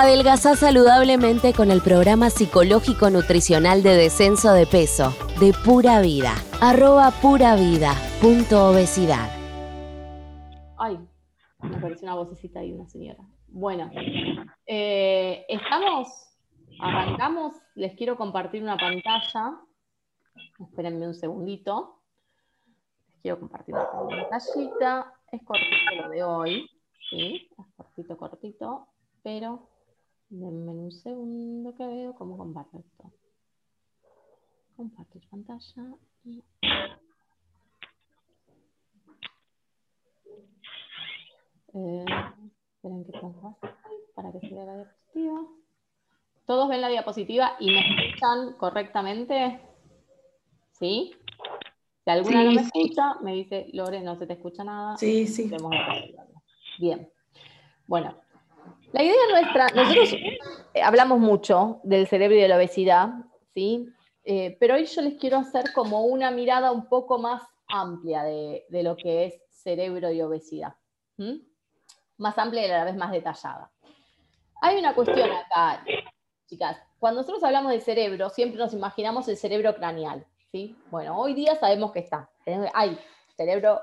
Adelgazá saludablemente con el programa psicológico nutricional de descenso de peso de Pura Vida. Arroba pura vida punto obesidad. Ay, me apareció una vocecita ahí, una señora. Bueno, eh, estamos, arrancamos, les quiero compartir una pantalla. Espérenme un segundito. Les quiero compartir una pantallita. Es cortito lo de hoy, ¿sí? Es cortito, cortito, pero Denme un segundo que veo cómo comparto esto. Compartir pantalla y... Eh, esperen que pongo para que se vea la diapositiva. ¿Todos ven la diapositiva y me escuchan correctamente? ¿Sí? Si alguna no me escucha, me dice, Lore, no se te escucha nada. Sí, sí. Bien. Bueno, la idea nuestra, nosotros eh, hablamos mucho del cerebro y de la obesidad, ¿sí? Eh, pero hoy yo les quiero hacer como una mirada un poco más amplia de, lo que es cerebro y obesidad. Más amplia y a la vez más detallada. Hay una cuestión acá, chicas. Cuando nosotros hablamos de cerebro, siempre nos imaginamos el cerebro craneal. ¿sí? Bueno, hoy día sabemos que está. Hay cerebro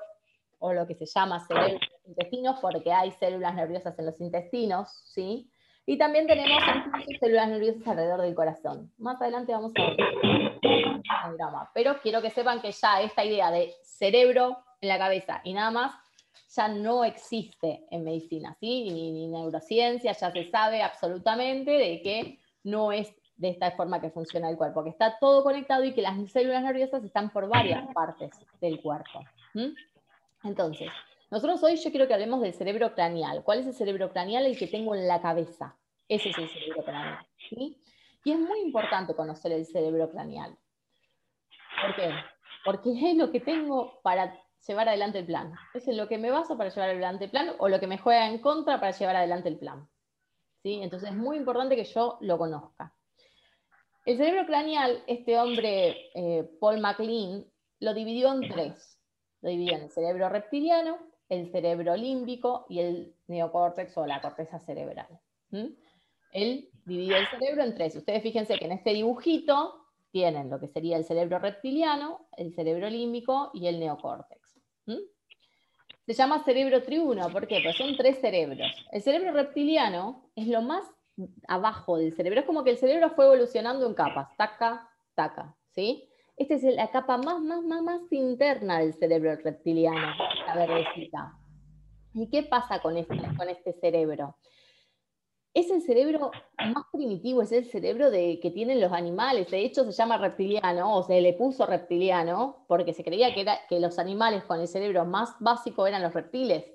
o lo que se llama cerebro intestinos, porque hay células nerviosas en los intestinos, ¿sí? Y también tenemos células nerviosas alrededor del corazón. Más adelante vamos a ver el drama. Pero quiero que sepan que ya esta idea de cerebro en la cabeza y nada más ya no existe en medicina, ¿sí? Ni, ni neurociencia, ya se sabe absolutamente de que no es de esta forma que funciona el cuerpo, que está todo conectado y que las células nerviosas están por varias partes del cuerpo. Entonces, nosotros hoy yo quiero que hablemos del cerebro craneal. ¿Cuál es el cerebro craneal? El que tengo en la cabeza. Ese es el cerebro craneal. Y es muy importante conocer el cerebro craneal. ¿Por qué? Porque es lo que tengo para llevar adelante el plan. Es en lo que me baso para llevar adelante el plan o lo que me juega en contra para llevar adelante el plan. ¿Sí? Entonces es muy importante que yo lo conozca. El cerebro craneal, este hombre, eh, Paul MacLean, lo dividió en tres. Lo dividió en el cerebro reptiliano, el cerebro límbico y el neocórtex o la corteza cerebral. Él dividió el cerebro en tres. Ustedes fíjense que en este dibujito tienen lo que sería el cerebro reptiliano, el cerebro límbico y el neocórtex. Se llama cerebro triuno, ¿por qué? Porque son tres cerebros. El cerebro reptiliano es lo más abajo del cerebro, es como que el cerebro fue evolucionando en capas, taca, taca, ¿sí? Esta es la capa más, más, más, más interna del cerebro reptiliano, la verdecita. ¿Y qué pasa con este, con este cerebro? Es el cerebro más primitivo, es el cerebro de, que tienen los animales. De hecho, se llama reptiliano, o se le puso reptiliano, porque se creía que los animales con el cerebro más básico eran los reptiles.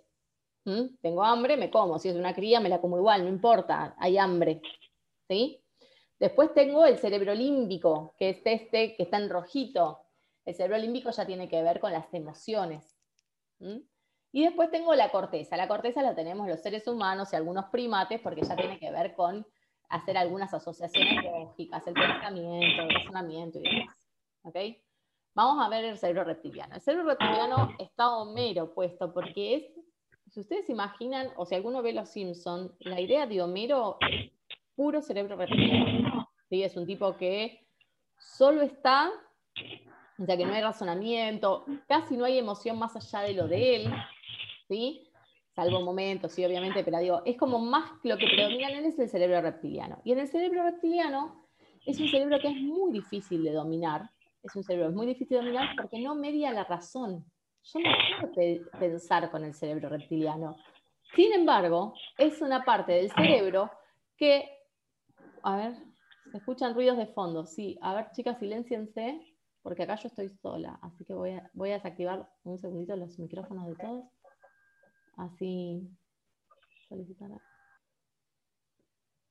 ¿Mm? Tengo hambre, me como. Si es una cría, me la como igual, no importa, hay hambre. ¿Sí? Después tengo el cerebro límbico, que es este que está en rojito. El cerebro límbico ya tiene que ver con las emociones. Y después tengo la corteza. La corteza la tenemos los seres humanos y algunos primates porque ya tiene que ver con hacer algunas asociaciones lógicas, el pensamiento, el razonamiento y demás. Vamos a ver el cerebro reptiliano. El cerebro reptiliano está Homero puesto porque es, si ustedes imaginan, o si alguno ve Los Simpson, la idea de Homero puro cerebro reptiliano. Es un tipo que solo está, o sea que no hay razonamiento, casi no hay emoción más allá de lo de él, ¿sí? Salvo momentos, sí, obviamente, pero digo, es como más lo que predomina en él es el cerebro reptiliano. Y en el cerebro reptiliano es un cerebro que es muy difícil de dominar, es un cerebro muy difícil de dominar porque no media la razón. Yo no puedo pensar con el cerebro reptiliano. Sin embargo, es una parte del cerebro que a ver, se escuchan ruidos de fondo. Sí, a ver, chicas, silenciense, porque acá yo estoy sola. Así que voy a, desactivar un segundito los micrófonos de todos. Así solicitar.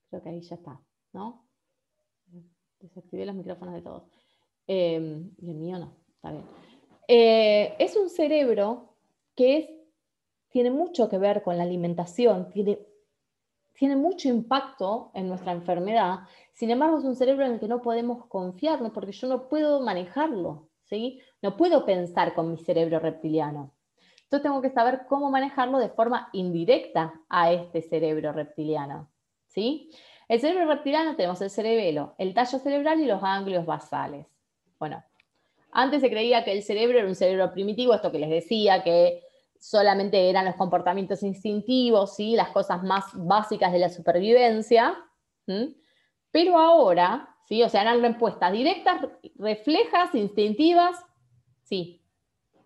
Creo que ahí ya está, ¿no? Desactivé los micrófonos de todos. Em, y el mío no, está bien. Eh, es un cerebro que es, tiene mucho que ver con la alimentación, tiene tiene mucho impacto en nuestra enfermedad, sin embargo es un cerebro en el que no podemos confiarnos porque yo no puedo manejarlo, ¿sí? No puedo pensar con mi cerebro reptiliano. Entonces tengo que saber cómo manejarlo de forma indirecta a este cerebro reptiliano. ¿sí? El cerebro reptiliano tenemos el cerebelo, el tallo cerebral y los ganglios basales. Bueno, antes se creía que el cerebro era un cerebro primitivo, esto que les decía, que solamente eran los comportamientos instintivos, ¿sí? las cosas más básicas de la supervivencia, pero ahora, ¿sí? o sea, eran respuestas directas, reflejas, instintivas, sí,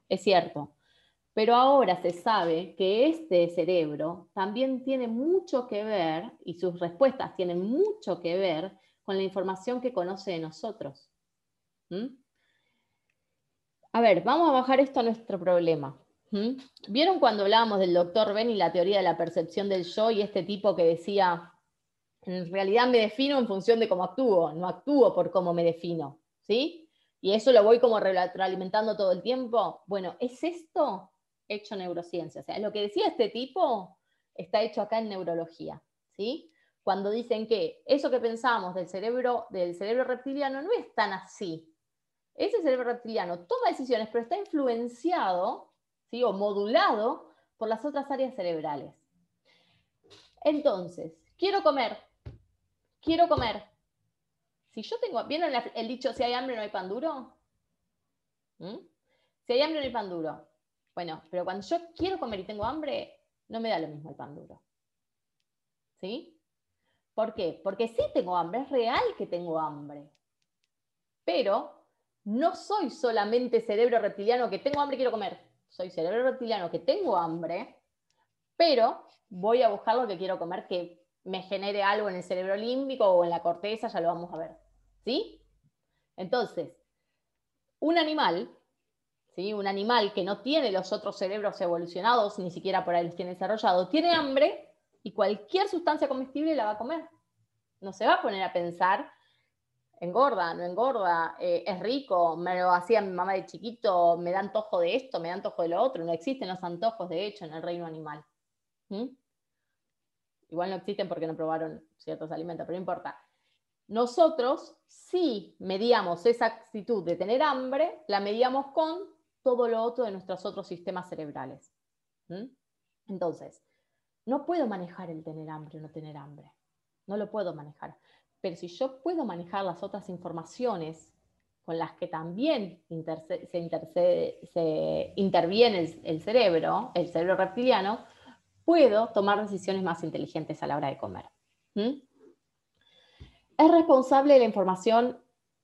es cierto. Pero ahora se sabe que este cerebro también tiene mucho que ver, y sus respuestas tienen mucho que ver con la información que conoce de nosotros. A ver, vamos a bajar esto a nuestro problema. ¿Vieron cuando hablábamos del doctor Ben y la teoría de la percepción del yo y este tipo que decía, en realidad me defino en función de cómo actúo, no actúo por cómo me defino, ¿sí? Y eso lo voy como retroalimentando todo el tiempo. Bueno, ¿es esto hecho neurociencia? O sea, lo que decía este tipo está hecho acá en neurología, ¿sí? Cuando dicen que eso que pensamos del cerebro, del cerebro reptiliano no es tan así. Ese cerebro reptiliano toma decisiones, pero está influenciado o modulado por las otras áreas cerebrales. Entonces, quiero comer, quiero comer. Si yo tengo, ¿vieron el dicho, si hay hambre no hay pan duro? ¿Mm? Si hay hambre no hay pan duro. Bueno, pero cuando yo quiero comer y tengo hambre, no me da lo mismo el pan duro. ¿Sí? ¿Por qué? Porque sí tengo hambre, es real que tengo hambre. Pero no soy solamente cerebro reptiliano que tengo hambre y quiero comer soy cerebro reptiliano que tengo hambre, pero voy a buscar lo que quiero comer que me genere algo en el cerebro límbico o en la corteza, ya lo vamos a ver. ¿Sí? Entonces, un animal, ¿sí? un animal que no tiene los otros cerebros evolucionados, ni siquiera por ahí los tiene desarrollados, tiene hambre y cualquier sustancia comestible la va a comer. No se va a poner a pensar engorda, no engorda, eh, es rico, me lo hacía mi mamá de chiquito, me da antojo de esto, me da antojo de lo otro. No existen los antojos, de hecho, en el reino animal. Igual no existen porque no probaron ciertos alimentos, pero no importa. Nosotros sí medíamos esa actitud de tener hambre, la medíamos con todo lo otro de nuestros otros sistemas cerebrales. Entonces, no puedo manejar el tener hambre o no tener hambre. No lo puedo manejar. Pero si yo puedo manejar las otras informaciones con las que también se, interviene el, cerebro, el cerebro reptiliano, puedo tomar decisiones más inteligentes a la hora de comer. Es responsable de la información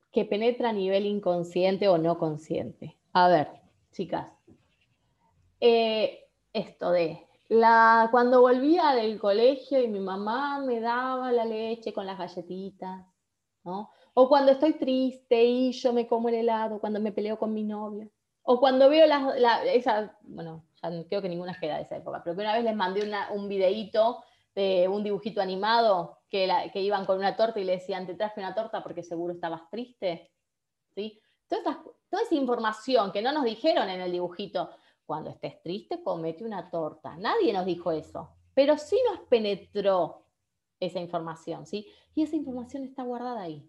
que penetra a nivel inconsciente o no consciente. A ver, chicas, eh, esto de la, cuando volvía del colegio y mi mamá me daba la leche con las galletitas, ¿no? O cuando estoy triste y yo me como el helado, cuando me peleo con mi novio. O cuando veo las, esa, bueno, ya creo que ninguna queda de esa época, pero una vez les mandé un videíto de un dibujito animado que, que iban con una torta y le decían, te traje una torta porque seguro estabas triste. ¿Sí? Toda, toda esa información que no nos dijeron en el dibujito, cuando estés triste, comete una torta. Nadie nos dijo eso, pero sí nos penetró esa información, ¿sí? Y esa información está guardada ahí.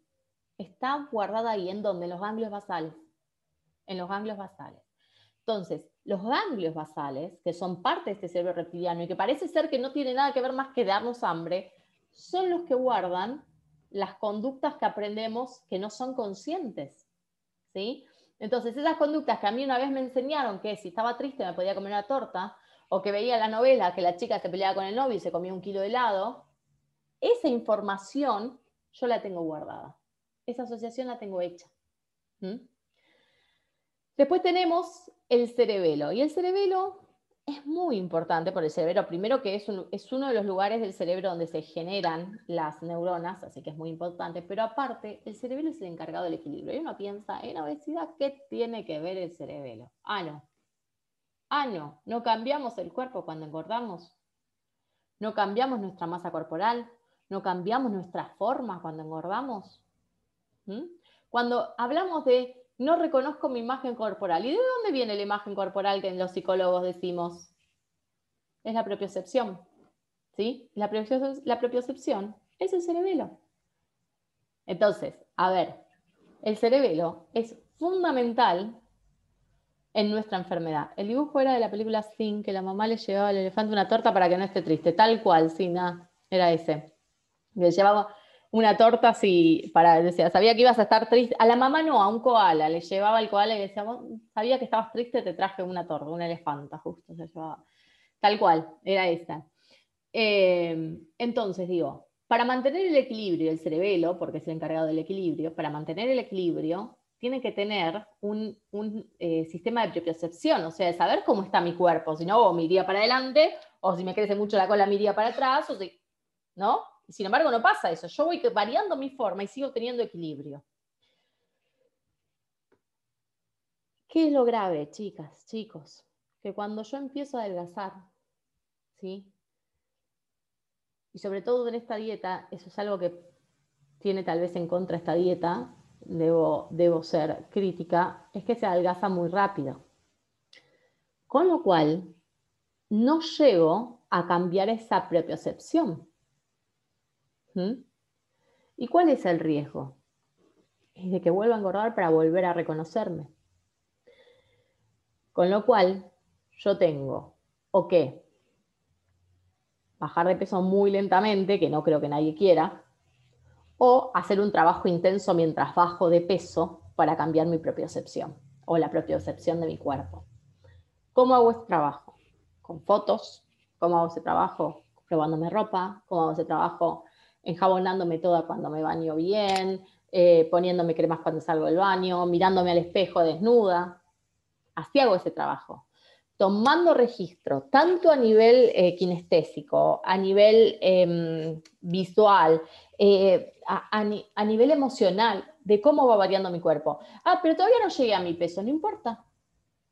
Está guardada ahí, ¿en dónde? En los ganglios basales. En los ganglios basales. Entonces, los ganglios basales, que son parte de este cerebro reptiliano y que parece ser que no tiene nada que ver más que darnos hambre, son los que guardan las conductas que aprendemos que no son conscientes. ¿sí? Entonces, esas conductas que a mí una vez me enseñaron que si estaba triste me podía comer una torta, o que veía la novela que la chica se peleaba con el novio y se comía un kilo de helado, esa información yo la tengo guardada. Esa asociación la tengo hecha. ¿Mm? Después tenemos el cerebelo. Y el cerebelo es muy importante por el cerebro. Primero que es, uno de los lugares del cerebro donde se generan las neuronas, así que es muy importante, pero aparte, el cerebelo es el encargado del equilibrio. Y uno piensa, en obesidad, ¿qué tiene que ver el cerebelo? Ah, no. Ah, no. No cambiamos el cuerpo cuando engordamos. No cambiamos nuestra masa corporal. No cambiamos nuestra forma cuando engordamos. ¿Mm? Cuando hablamos de no reconozco mi imagen corporal. ¿Y de dónde viene la imagen corporal que los psicólogos decimos? Es la propiocepción. ¿Sí? La, propiocepción es el cerebelo. Entonces, a ver, el cerebelo es fundamental en nuestra enfermedad. El dibujo era de la película Sin, que la mamá le llevaba al elefante una torta para que no esté triste, tal cual, sí, nada, era ese. Le llevaba una torta así, para, decía, sabía que ibas a estar triste. A la mamá no, a un koala. Le llevaba el koala y decía, sabía que estabas triste, te traje una torta, una elefanta, justo se llevaba. Tal cual, era esa. Eh, entonces, digo, para mantener el equilibrio, el cerebelo, porque es el encargado del equilibrio, para mantener el equilibrio, tiene que tener un, eh, sistema de propiocepción, o sea, de saber cómo está mi cuerpo, si no, o me iría para adelante, o si me crece mucho la cola, me iría para atrás, o si, ¿no? Sin embargo, no pasa eso. Yo voy variando mi forma y sigo teniendo equilibrio. ¿Qué es lo grave, chicas, chicos? Que cuando yo empiezo a adelgazar, ¿sí? Y sobre todo en esta dieta, eso es algo que tiene tal vez en contra esta dieta, debo, debo ser crítica, es que se adelgaza muy rápido. Con lo cual, no llego a cambiar esa propiocepción. ¿Mm? ¿Y cuál es el riesgo? Es de que vuelva a engordar para volver a reconocerme. Con lo cual, yo tengo o que bajar de peso muy lentamente, que no creo que nadie quiera, o hacer un trabajo intenso mientras bajo de peso para cambiar mi propiocepción o la propiocepción de mi cuerpo. ¿Cómo hago ese trabajo? Con fotos. ¿Cómo hago ese trabajo? Probándome ropa. ¿Cómo hago ese trabajo? Enjabonándome toda cuando me baño bien, eh, poniéndome cremas cuando salgo del baño, mirándome al espejo desnuda. Así hago ese trabajo tomando registro, tanto a nivel eh, kinestésico, a nivel em, visual, eh, a, nivel emocional, de cómo va variando mi cuerpo. Ah, pero todavía no llegué a mi peso, no importa.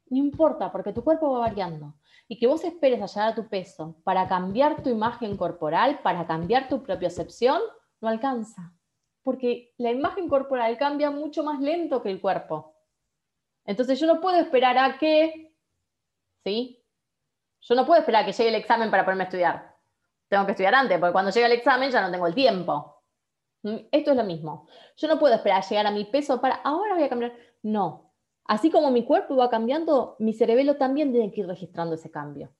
No importa, porque tu cuerpo va variando. Y que vos esperes a llegar a tu peso para cambiar tu imagen corporal, para cambiar tu propia percepción, no alcanza. Porque la imagen corporal cambia mucho más lento que el cuerpo. Entonces yo no puedo esperar a que ¿sí? Yo no puedo esperar a que llegue el examen para ponerme a estudiar. Tengo que estudiar antes, porque cuando llega el examen ya no tengo el tiempo. ¿Mm? Esto es lo mismo. Yo no puedo esperar a llegar a mi peso para, ahora voy a cambiar. No. Así como mi cuerpo va cambiando, mi cerebelo también tiene que ir registrando ese cambio.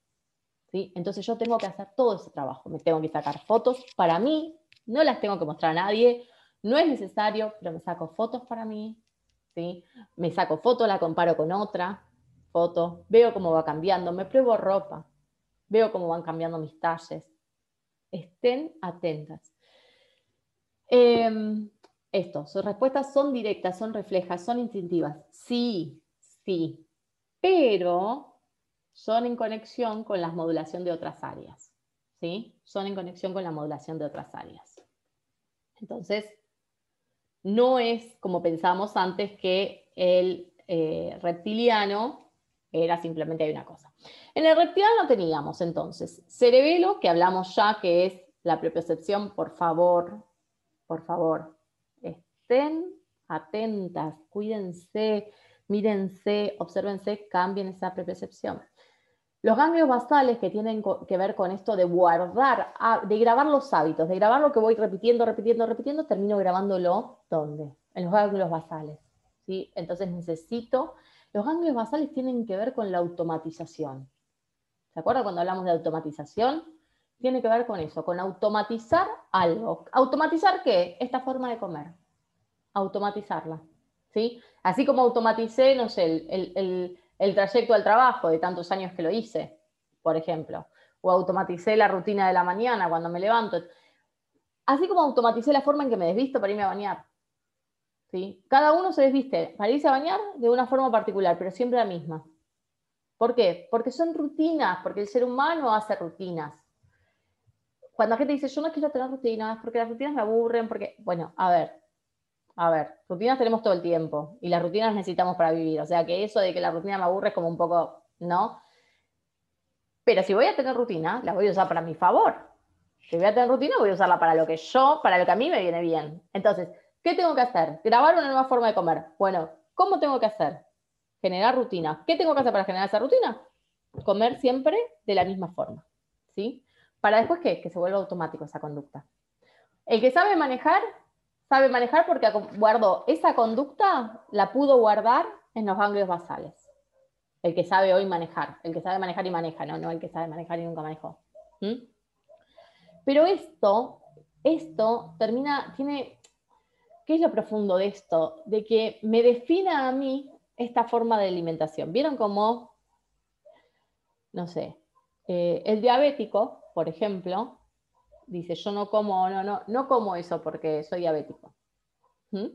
¿sí? Entonces yo tengo que hacer todo ese trabajo. Me tengo que sacar fotos para mí, no las tengo que mostrar a nadie, no es necesario, pero me saco fotos para mí. ¿sí? Me saco fotos, la comparo con otra fotos, veo cómo va cambiando, me pruebo ropa, veo cómo van cambiando mis talles. Estén atentas. Em, esto, sus respuestas son directas, son reflejas, son instintivas. Sí, sí, pero son en conexión con la modulación de otras áreas. ¿Sí? Son en conexión con la modulación de otras áreas. Entonces, no es como pensábamos antes que el eh, reptiliano era simplemente una cosa. En el reptiliano teníamos entonces cerebelo, que hablamos ya, que es la propiocepción. Por favor, por favor, estén atentas, cuídense, mírense, obsérvense, cambien esa propiocepción. Los ganglios basales que tienen que ver con esto de guardar, de grabar los hábitos, de grabar lo que voy repitiendo, repitiendo, repitiendo, termino grabándolo ¿dónde? En los ganglios basales. ¿sí? Entonces necesito los ganglios basales tienen que ver con la automatización. ¿Se acuerdan cuando hablamos de automatización? Tiene que ver con eso, con automatizar algo. ¿Automatizar qué? Esta forma de comer. Automatizarla. ¿sí? Así como automaticé, no sé, el, trayecto al trabajo de tantos años que lo hice, por ejemplo. O automaticé la rutina de la mañana cuando me levanto. Así como automaticé la forma en que me desvisto para irme a bañar. Cada uno se desviste para irse a bañar de una forma particular, pero siempre la misma. ¿Por qué? Porque son rutinas, porque el ser humano hace rutinas. Cuando la gente dice, yo no quiero tener rutinas, porque las rutinas me aburren, porque, bueno, a ver, a ver, rutinas tenemos todo el tiempo y las rutinas necesitamos para vivir. O sea que eso de que la rutina me aburre es como un poco, ¿no? Pero si voy a tener rutina, la voy a usar para mi favor. Si voy a tener rutina, voy a usarla para lo que yo, para lo que a mí me viene bien. Entonces, ¿Qué tengo que hacer? Grabar una nueva forma de comer. Bueno, ¿cómo tengo que hacer? Generar rutina. ¿Qué tengo que hacer para generar esa rutina? Comer siempre de la misma forma. ¿Sí? Para después ¿qué? que se vuelva automático esa conducta. El que sabe manejar, sabe manejar porque guardó esa conducta, la pudo guardar en los ganglios basales. El que sabe hoy manejar, el que sabe manejar y maneja, no, no el que sabe manejar y nunca manejó. ¿Mm? Pero esto esto termina, tiene, ¿qué es lo profundo de esto? De que me defina a mí esta forma de alimentación. ¿Vieron cómo, no sé, eh, el diabético, por ejemplo, dice, yo no como, no, no, no como eso porque soy diabético. ¿Mm?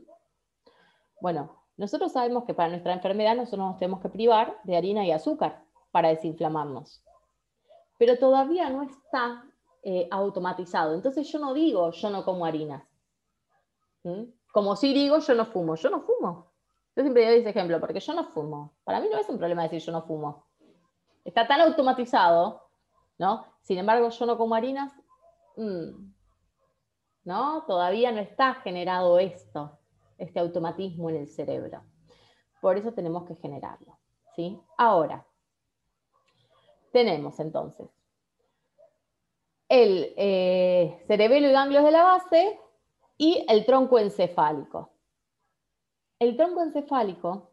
Bueno, nosotros sabemos que para nuestra enfermedad nosotros nos tenemos que privar de harina y azúcar para desinflamarnos. Pero todavía no está eh, automatizado. Entonces yo no digo yo no como harinas. ¿Mm? Como si digo yo no fumo. Yo no fumo. Yo siempre doy ese ejemplo porque yo no fumo. Para mí no es un problema decir yo no fumo. Está tan automatizado, ¿no? Sin embargo, yo no como harinas. Mm, ¿No? Todavía no está generado esto este automatismo en el cerebro. Por eso tenemos que generarlo. ¿sí? Ahora, tenemos entonces el eh, cerebelo y ganglios de la base y el tronco encefálico. El tronco encefálico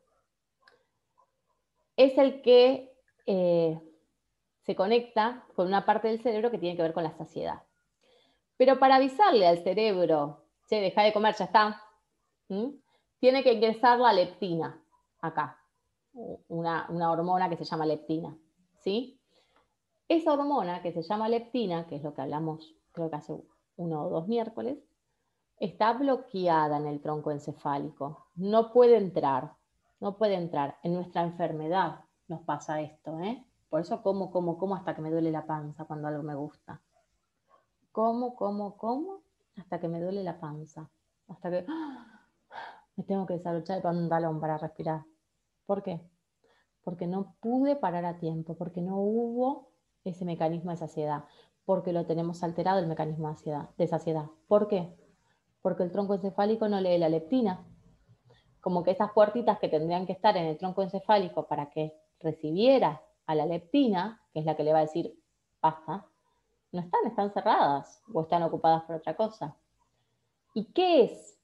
es el que eh, se conecta con una parte del cerebro que tiene que ver con la saciedad. Pero para avisarle al cerebro, che, deja de comer, ya está, tiene que ingresar la leptina acá, una, hormona que se llama leptina. ¿sí? Esa hormona que se llama leptina, que es lo que hablamos creo que hace uno o dos miércoles, está bloqueada en el tronco encefálico. No puede entrar, no puede entrar. En nuestra enfermedad nos pasa esto, ¿eh? Por eso como, como, como hasta que me duele la panza cuando algo me gusta. Como, como, como hasta que me duele la panza. Hasta que me tengo que desabrochar el pantalón para respirar. ¿Por qué? Porque no pude parar a tiempo, porque no hubo ese mecanismo de saciedad, porque lo tenemos alterado el mecanismo de saciedad. De saciedad. ¿Por qué? Porque el tronco encefálico no lee la leptina. Como que esas puertitas que tendrían que estar en el tronco encefálico para que recibiera a la leptina, que es la que le va a decir basta, no están, están cerradas o están ocupadas por otra cosa. ¿Y qué es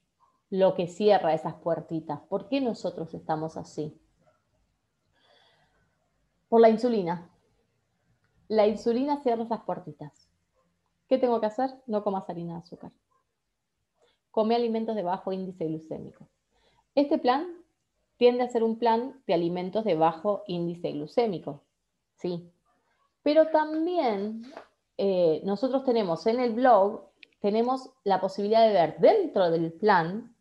lo que cierra esas puertitas. ¿Por qué nosotros estamos así? Por la insulina. La insulina cierra esas puertitas. ¿Qué tengo que hacer? No comas harina de azúcar. Come alimentos de bajo índice glucémico. Este plan tiende a ser un plan de alimentos de bajo índice glucémico. Sí. Pero también eh, nosotros tenemos en el blog, tenemos la posibilidad de ver dentro del plan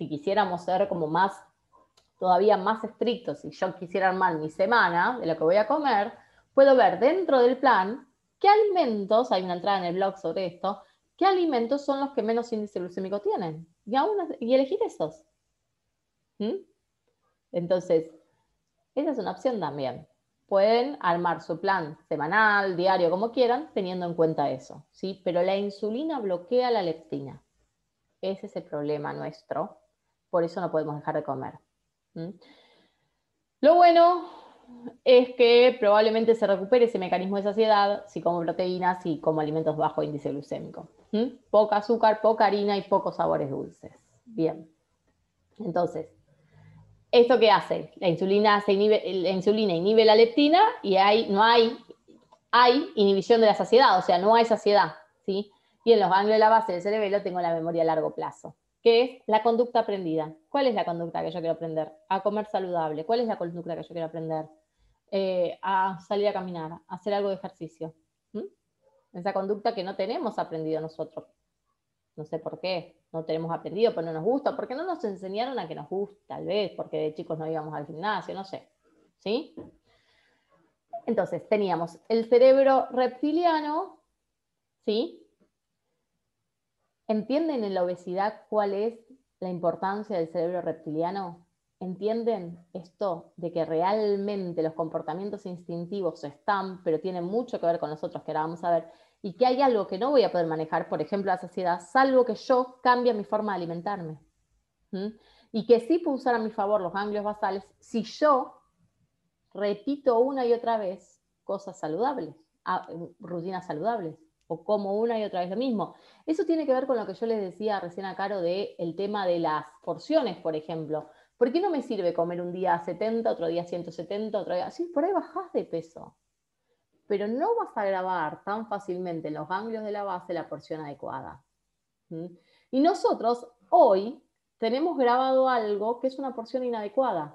si quisiéramos ser como más, todavía más estrictos, si yo quisiera armar mi semana de lo que voy a comer, puedo ver dentro del plan qué alimentos, hay una entrada en el blog sobre esto, qué alimentos son los que menos índice glucémico tienen. Y, y elegir esos. ¿Mm? Entonces, esa es una opción también. Pueden armar su plan semanal, diario, como quieran, teniendo en cuenta eso. ¿sí? Pero la insulina bloquea la leptina. Ese es el problema nuestro por eso no podemos dejar de comer. Lo bueno es que probablemente se recupere ese mecanismo de saciedad si como proteínas y como alimentos bajo índice glucémico. Poca azúcar, poca harina y pocos sabores dulces. Bien. Entonces, ¿esto qué hace? La insulina, se inhibe, la insulina inhibe la leptina y hay, no hay, hay inhibición de la saciedad, o sea, no hay saciedad. ¿sí? Y en los ganglios de la base del cerebelo tengo la memoria a largo plazo que es la conducta aprendida. ¿Cuál es la conducta que yo quiero aprender? A comer saludable. ¿Cuál es la conducta que yo quiero aprender? Eh, a salir a caminar, a hacer algo de ejercicio. Esa conducta que no tenemos aprendido nosotros. No sé por qué, no tenemos aprendido, pero no nos gusta, porque no nos enseñaron a que nos gusta, tal vez, porque de chicos no íbamos al gimnasio, no sé. ¿Sí? Entonces, teníamos el cerebro reptiliano, ¿sí? ¿Entienden en la obesidad cuál es la importancia del cerebro reptiliano? ¿Entienden esto de que realmente los comportamientos instintivos están, pero tienen mucho que ver con nosotros, que ahora vamos a ver, y que hay algo que no voy a poder manejar, por ejemplo, la saciedad, salvo que yo cambie mi forma de alimentarme? Y que sí puedo usar a mi favor los ganglios basales si yo repito una y otra vez cosas saludables, ah, rutinas saludables o como una y otra vez lo mismo. Eso tiene que ver con lo que yo les decía recién a Caro del el tema de las porciones, por ejemplo. ¿Por qué no me sirve comer un día 70, otro día 170, otro día así? Por ahí bajás de peso. Pero no vas a grabar tan fácilmente en los ganglios de la base la porción adecuada. Y nosotros hoy tenemos grabado algo que es una porción inadecuada.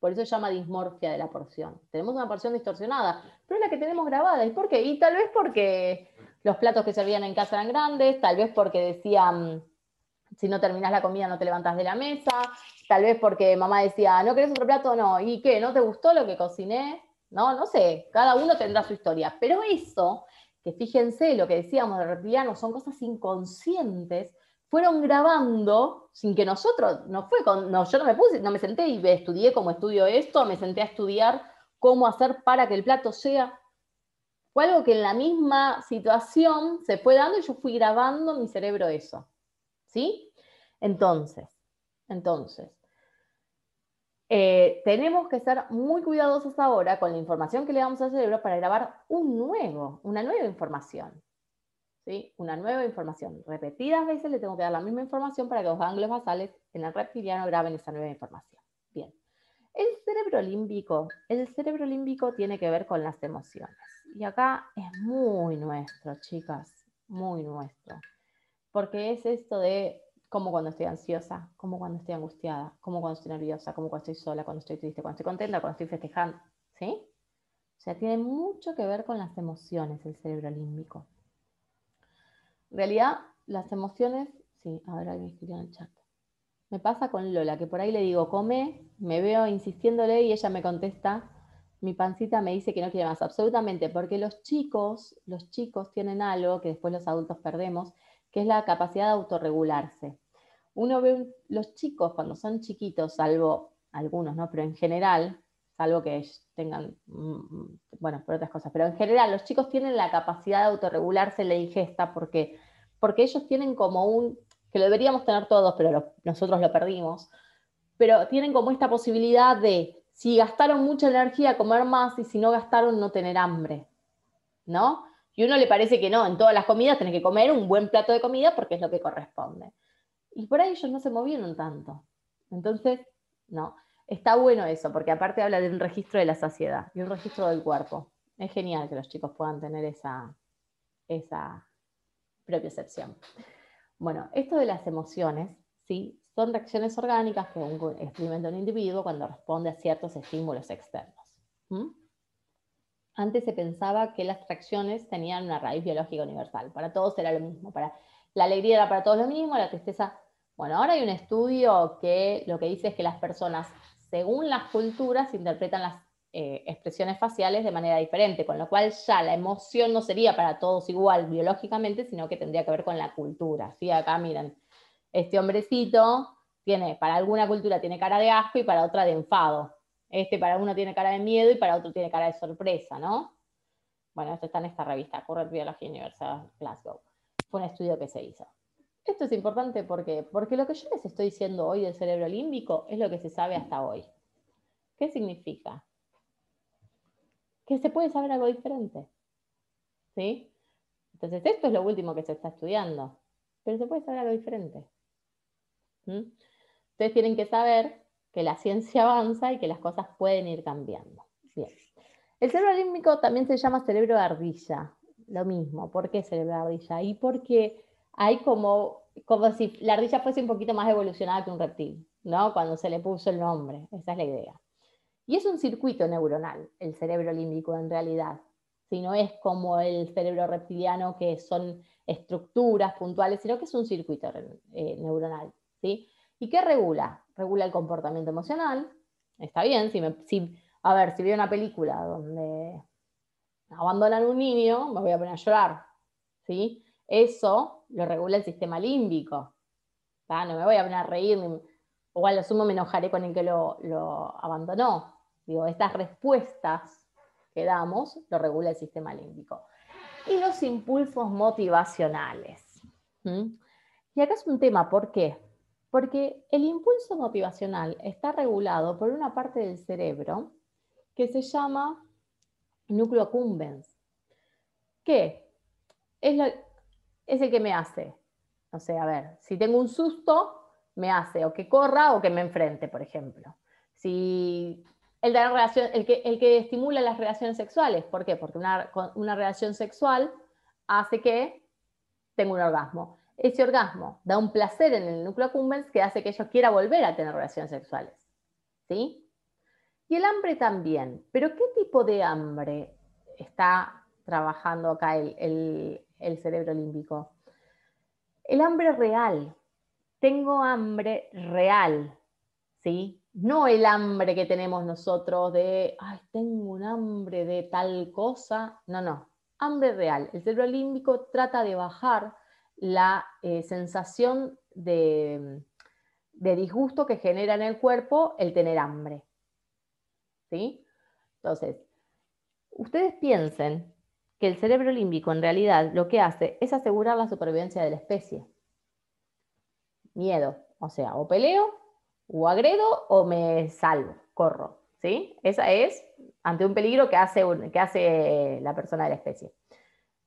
Por eso se llama dismorfia de la porción. Tenemos una porción distorsionada, pero la que tenemos grabada. ¿Y por qué? Y tal vez porque los platos que servían en casa eran grandes, tal vez porque decían, si no terminas la comida no te levantas de la mesa, tal vez porque mamá decía, ¿no querés otro plato? No. ¿Y qué? ¿No te gustó lo que cociné? No, no sé, cada uno tendrá su historia. Pero eso, que fíjense, lo que decíamos de reptilianos, son cosas inconscientes fueron grabando sin que nosotros, no fue con, no, yo no me puse, no me senté y estudié cómo estudio esto, me senté a estudiar cómo hacer para que el plato sea. Fue algo que en la misma situación se fue dando y yo fui grabando en mi cerebro eso. ¿Sí? Entonces, entonces, eh, tenemos que ser muy cuidadosos ahora con la información que le damos al cerebro para grabar un nuevo, una nueva información. Una nueva información. Repetidas veces le tengo que dar la misma información para que los ganglios basales en el reptiliano graben esa nueva información. Bien. El cerebro límbico, el cerebro límbico tiene que ver con las emociones. Y acá es muy nuestro, chicas, muy nuestro. Porque es esto de como cuando estoy ansiosa, como cuando estoy angustiada, como cuando estoy nerviosa, como cuando estoy sola, cuando estoy triste, cuando estoy contenta, cuando estoy festejando. ¿Sí? O sea, tiene mucho que ver con las emociones el cerebro límbico. En realidad, las emociones, sí, a ver, alguien escribió en el chat. Me pasa con Lola, que por ahí le digo, come, me veo insistiéndole y ella me contesta, mi pancita me dice que no quiere más. Absolutamente, porque los chicos, los chicos tienen algo que después los adultos perdemos, que es la capacidad de autorregularse. Uno ve los chicos cuando son chiquitos, salvo algunos, ¿no? Pero en general, salvo que tengan, mm, bueno, por otras cosas, pero en general los chicos tienen la capacidad de autorregularse la ingesta porque, porque ellos tienen como un, que lo deberíamos tener todos, pero nosotros lo perdimos, pero tienen como esta posibilidad de, si gastaron mucha energía, comer más y si no gastaron, no tener hambre, ¿no? Y uno le parece que no, en todas las comidas tenés que comer un buen plato de comida porque es lo que corresponde. Y por ahí ellos no se movieron tanto. Entonces, no. Está bueno eso, porque aparte habla de un registro de la saciedad y un registro del cuerpo. Es genial que los chicos puedan tener esa, esa excepción. Bueno, esto de las emociones, ¿sí? Son reacciones orgánicas que experimenta un individuo cuando responde a ciertos estímulos externos. Antes se pensaba que las reacciones tenían una raíz biológica universal. Para todos era lo mismo. Para, la alegría era para todos lo mismo, la tristeza. Bueno, ahora hay un estudio que lo que dice es que las personas según las culturas, interpretan las eh, expresiones faciales de manera diferente, con lo cual ya la emoción no sería para todos igual biológicamente, sino que tendría que ver con la cultura. ¿sí? Acá miren, este hombrecito tiene, para alguna cultura tiene cara de asco y para otra de enfado. Este para uno tiene cara de miedo y para otro tiene cara de sorpresa, ¿no? Bueno, esto está en esta revista, Current Biology Universal Glasgow. Fue un estudio que se hizo. Esto es importante porque, porque lo que yo les estoy diciendo hoy del cerebro límbico es lo que se sabe hasta hoy. ¿Qué significa? Que se puede saber algo diferente. ¿Sí? Entonces, esto es lo último que se está estudiando, pero se puede saber algo diferente. ¿Mm? Ustedes tienen que saber que la ciencia avanza y que las cosas pueden ir cambiando. Bien. El cerebro límbico también se llama cerebro de ardilla. Lo mismo. ¿Por qué cerebro de ardilla? Y porque hay como, como si la ardilla fuese un poquito más evolucionada que un reptil, ¿no? Cuando se le puso el nombre, esa es la idea. Y es un circuito neuronal, el cerebro límbico en realidad, si no es como el cerebro reptiliano que son estructuras puntuales, sino que es un circuito eh, neuronal, ¿sí? ¿Y qué regula? Regula el comportamiento emocional, está bien, si, a ver, si veo una película donde abandonan un niño, me voy a poner a llorar, ¿sí? Eso lo regula el sistema límbico. No me voy a poner a reír, o a lo sumo me enojaré con el que lo, abandonó. Digo, estas respuestas que damos lo regula el sistema límbico. Y los impulsos motivacionales. Y acá es un tema, ¿por qué? Porque el impulso motivacional está regulado por una parte del cerebro que se llama núcleo accumbens, que es el que me hace. No sé, a ver, si tengo un susto, me hace o que corra o que me enfrente, por ejemplo. Si el, de relación, el que estimula las relaciones sexuales, ¿por qué? Porque una, una relación sexual hace que tenga un orgasmo. Ese orgasmo da un placer en el núcleo accumbens que hace que ellos quiera volver a tener relaciones sexuales. ¿Sí? Y el hambre también. Pero ¿qué tipo de hambre está trabajando acá el, el cerebro límbico? El hambre real. Tengo hambre real, ¿sí? No el hambre que tenemos nosotros de, ay, tengo un hambre de tal cosa. No, no. Hambre real. El cerebro límbico trata de bajar la eh, sensación de, disgusto que genera en el cuerpo el tener hambre. ¿Sí? Entonces, ustedes piensen que el cerebro límbico en realidad lo que hace es asegurar la supervivencia de la especie. Miedo, o sea, o peleo, o agredo, o me salvo, corro. ¿Sí? Esa es ante un peligro que hace, que hace la persona de la especie.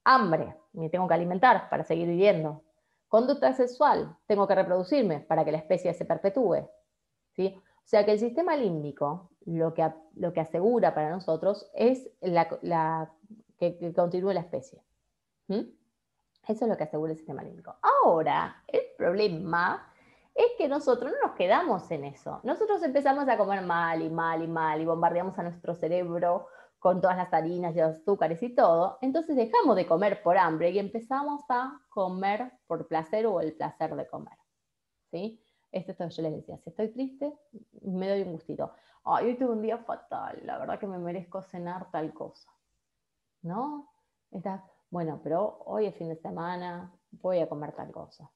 Hambre, me tengo que alimentar para seguir viviendo. Conducta sexual, tengo que reproducirme para que la especie se perpetúe. ¿sí? O sea que el sistema límbico lo que, lo que asegura para nosotros es la, que, continúe la especie. Eso es lo que asegura el sistema límbico. Ahora, el problema es que nosotros no nos quedamos en eso. Nosotros empezamos a comer mal y mal y mal y bombardeamos a nuestro cerebro con todas las harinas y los azúcares y todo, entonces dejamos de comer por hambre y empezamos a comer por placer o el placer de comer. ¿sí? Esto es lo que yo les decía, si estoy triste, me doy un gustito. Ay, hoy tuve un día fatal, la verdad que me merezco cenar tal cosa. ¿No? Está, bueno, pero hoy es fin de semana, voy a comer tal cosa.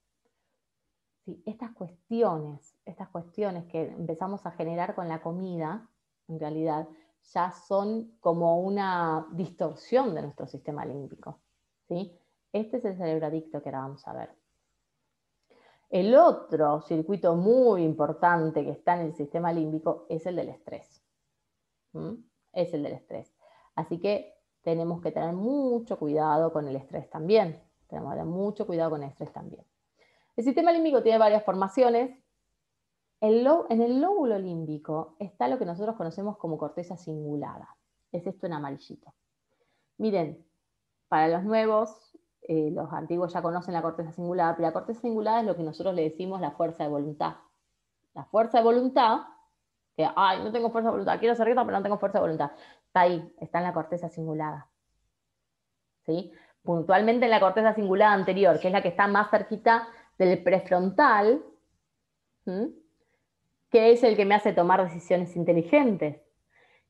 Sí, estas cuestiones, estas cuestiones que empezamos a generar con la comida, en realidad, ya son como una distorsión de nuestro sistema límbico. ¿sí? Este es el cerebro adicto que ahora vamos a ver. El otro circuito muy importante que está en el sistema límbico es el del estrés. Es el del estrés. Así que tenemos que tener mucho cuidado con el estrés también. Tenemos que tener mucho cuidado con el estrés también. El sistema límbico tiene varias formaciones en el lóbulo límbico está lo que nosotros conocemos como corteza cingulada. Es esto en amarillito. Miren, para los nuevos, eh, los antiguos ya conocen la corteza cingulada, pero la corteza cingulada es lo que nosotros le decimos la fuerza de voluntad. La fuerza de voluntad, que, ay, no tengo fuerza de voluntad, quiero ser rica, pero no tengo fuerza de voluntad. Está ahí, está en la corteza cingulada. ¿Sí? Puntualmente en la corteza cingulada anterior, que es la que está más cerquita del prefrontal, que es el que me hace tomar decisiones inteligentes.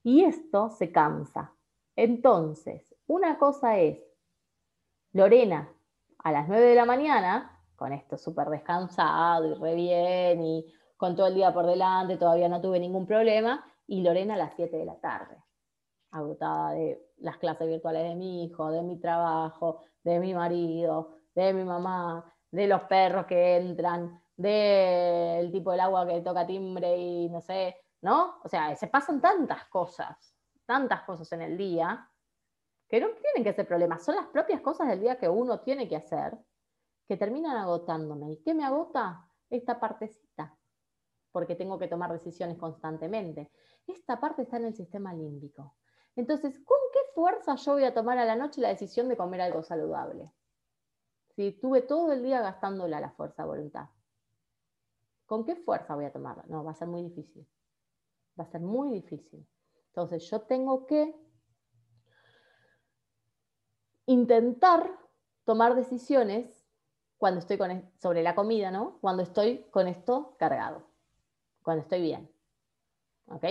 Y esto se cansa. Entonces, una cosa es Lorena a las 9 de la mañana, con esto súper descansado y re bien y con todo el día por delante, todavía no tuve ningún problema, y Lorena a las 7 de la tarde, agotada de las clases virtuales de mi hijo, de mi trabajo, de mi marido, de mi mamá, de los perros que entran, del tipo del agua que toca timbre y no sé, ¿no? O sea, se pasan tantas cosas, tantas cosas en el día, que no tienen que ser problemas, son las propias cosas del día que uno tiene que hacer, que terminan agotándome. ¿Y qué me agota? Esta partecita, porque tengo que tomar decisiones constantemente. Esta parte está en el sistema límbico. Entonces, ¿con qué fuerza yo voy a tomar a la noche la decisión de comer algo saludable? Si tuve todo el día gastándola la fuerza de voluntad. ¿Con qué fuerza voy a tomarla? No, va a ser muy difícil. Va a ser muy difícil. Entonces yo tengo que intentar tomar decisiones cuando estoy con, sobre la comida, ¿no? Cuando estoy con esto cargado, cuando estoy bien. ¿Ok?